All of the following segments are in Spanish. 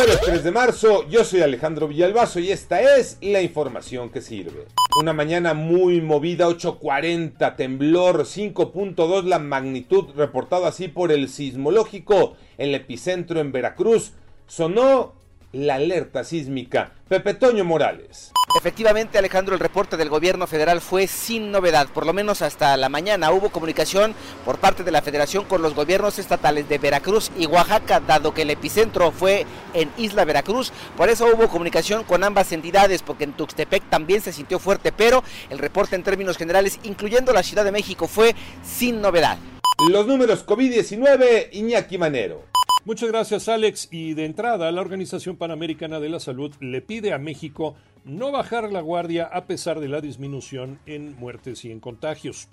Jueves 3 de marzo, yo soy Alejandro Villalbazo y esta es la información que sirve. Una mañana muy movida, 8.40, temblor 5.2 la magnitud reportado así por el sismológico, el epicentro en Veracruz. Sonó la alerta sísmica. Pepe Toño Morales. Efectivamente, Alejandro, el reporte del gobierno federal fue sin novedad, por lo menos hasta la mañana. Hubo comunicación por parte de la federación con los gobiernos estatales de Veracruz y Oaxaca, dado que el epicentro fue en Isla Veracruz. Por eso hubo comunicación con ambas entidades, porque en Tuxtepec también se sintió fuerte, pero el reporte en términos generales, incluyendo la Ciudad de México, fue sin novedad. Los números COVID-19, Iñaki Manero. Muchas gracias Alex y de entrada la Organización Panamericana de la Salud le pide a México no bajar la guardia a pesar de la disminución en muertes y en contagios.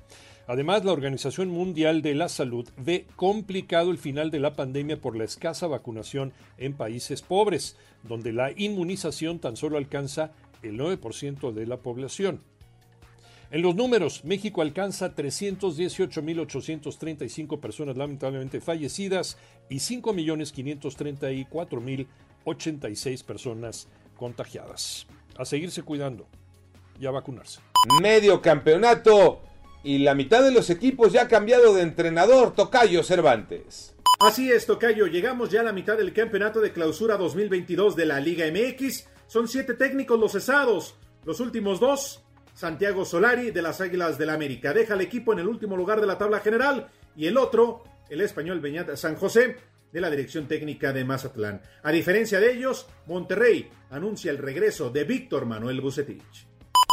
Además, la Organización Mundial de la Salud ve complicado el final de la pandemia por la escasa vacunación en países pobres, donde la inmunización tan solo alcanza el 9% de la población. En los números, México alcanza 318.835 personas lamentablemente fallecidas y 5.534.086 personas contagiadas. A seguirse cuidando y a vacunarse. Medio campeonato y la mitad de los equipos ya ha cambiado de entrenador, Tocayo Cervantes. Así es, Tocayo, llegamos ya a la mitad del campeonato de clausura 2022 de la Liga MX. Son siete técnicos los cesados. Los últimos dos Santiago Solari de las Águilas del la América. Deja al equipo en el último lugar de la tabla general y el otro, el español Beñat San José, de la dirección técnica de Mazatlán. A diferencia de ellos, Monterrey anuncia el regreso de Víctor Manuel Bucetich.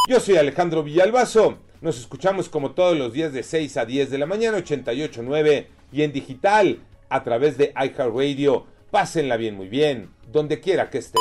Yo soy Alejandro Villalbazo. Nos escuchamos como todos los días de 6 a 10 de la mañana, 88.9 y en digital a través de iHeartRadio. Pásenla bien, muy bien, donde quiera que esté.